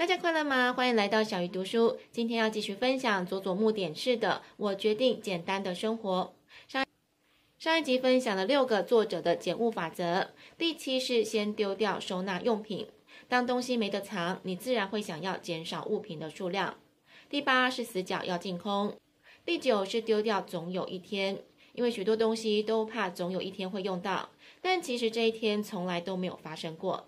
大家快乐吗？欢迎来到小鱼读书。今天要继续分享佐佐木典士的《我决定简单的生活》。上上一集分享了六个作者的减物法则，第七是先丢掉收纳用品。当东西没得藏，你自然会想要减少物品的数量。第八是死角要净空。第九是丢掉总有一天，因为许多东西都怕总有一天会用到，但其实这一天从来都没有发生过。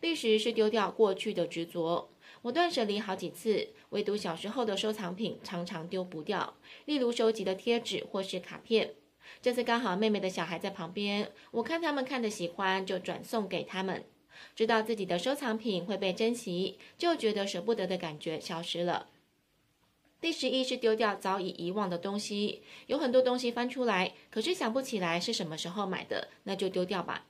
第十是丢掉过去的执着。我断舍离好几次，唯独小时候的收藏品常常丢不掉，例如收集的贴纸或是卡片。这次刚好妹妹的小孩在旁边，我看他们看得喜欢，就转送给他们。知道自己的收藏品会被珍惜，就觉得舍不得的感觉消失了。第十一是丢掉早已遗忘的东西，有很多东西翻出来，可是想不起来是什么时候买的，那就丢掉吧。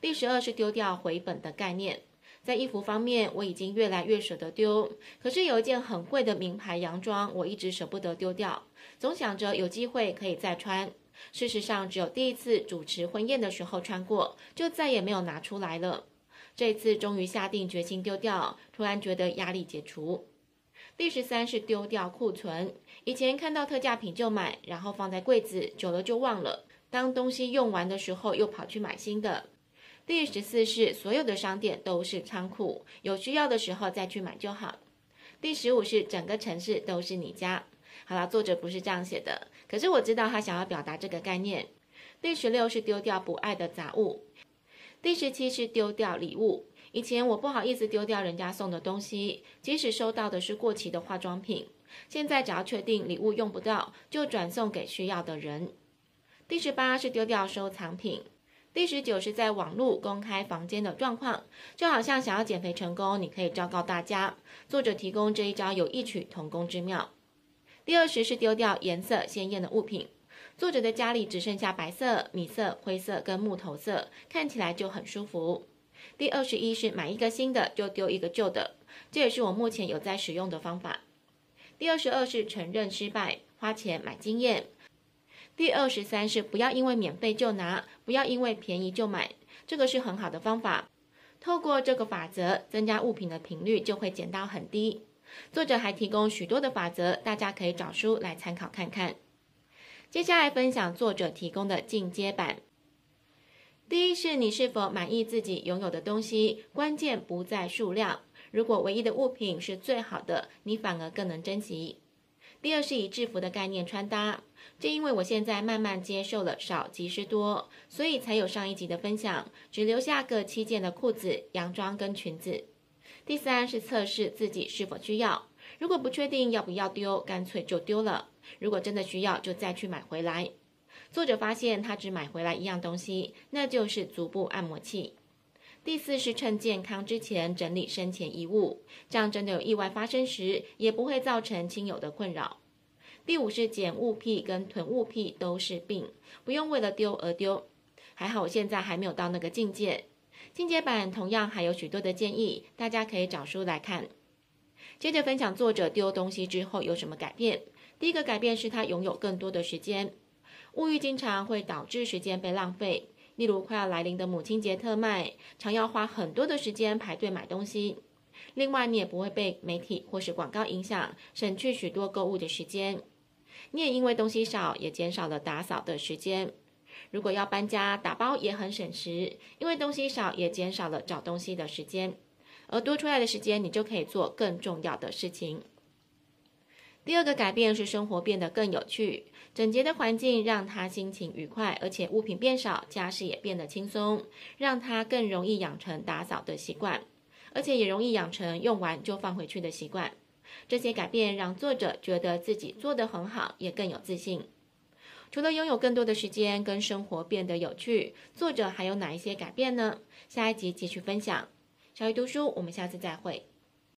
第十二是丢掉回本的概念。在衣服方面，我已经越来越舍得丢。可是有一件很贵的名牌洋装，我一直舍不得丢掉，总想着有机会可以再穿。事实上，只有第一次主持婚宴的时候穿过，就再也没有拿出来了。这次终于下定决心丢掉，突然觉得压力解除。第十三是丢掉库存。以前看到特价品就买，然后放在柜子，久了就忘了。当东西用完的时候，又跑去买新的。第十四是所有的商店都是仓库，有需要的时候再去买就好。第十五是整个城市都是你家。好了，作者不是这样写的，可是我知道他想要表达这个概念。第十六是丢掉不爱的杂物。第十七是丢掉礼物。以前我不好意思丢掉人家送的东西，即使收到的是过期的化妆品。现在只要确定礼物用不到，就转送给需要的人。第十八是丢掉收藏品。第十九是在网络公开房间的状况，就好像想要减肥成功，你可以昭告大家。作者提供这一招有异曲同工之妙。第二十是丢掉颜色鲜艳的物品，作者的家里只剩下白色、米色、灰色跟木头色，看起来就很舒服。第二十一是买一个新的就丢一个旧的，这也是我目前有在使用的方法。第二十二是承认失败，花钱买经验。第二十三是不要因为免费就拿，不要因为便宜就买，这个是很好的方法。透过这个法则，增加物品的频率就会减到很低。作者还提供许多的法则，大家可以找书来参考看看。接下来分享作者提供的进阶版。第一是你是否满意自己拥有的东西，关键不在数量。如果唯一的物品是最好的，你反而更能珍惜。第二是以制服的概念穿搭，正因为我现在慢慢接受了少即是多，所以才有上一集的分享，只留下个七件的裤子、洋装跟裙子。第三是测试自己是否需要，如果不确定要不要丢，干脆就丢了；如果真的需要，就再去买回来。作者发现他只买回来一样东西，那就是足部按摩器。第四是趁健康之前整理生前遗物，这样真的有意外发生时，也不会造成亲友的困扰。第五是捡物癖跟囤物癖都是病，不用为了丢而丢。还好我现在还没有到那个境界。进阶版同样还有许多的建议，大家可以找书来看。接着分享作者丢东西之后有什么改变。第一个改变是他拥有更多的时间，物欲经常会导致时间被浪费。例如快要来临的母亲节特卖，常要花很多的时间排队买东西。另外，你也不会被媒体或是广告影响，省去许多购物的时间。你也因为东西少，也减少了打扫的时间。如果要搬家打包也很省时，因为东西少，也减少了找东西的时间。而多出来的时间，你就可以做更重要的事情。第二个改变是生活变得更有趣，整洁的环境让他心情愉快，而且物品变少，家事也变得轻松，让他更容易养成打扫的习惯，而且也容易养成用完就放回去的习惯。这些改变让作者觉得自己做得很好，也更有自信。除了拥有更多的时间跟生活变得有趣，作者还有哪一些改变呢？下一集继续分享。小鱼读书，我们下次再会。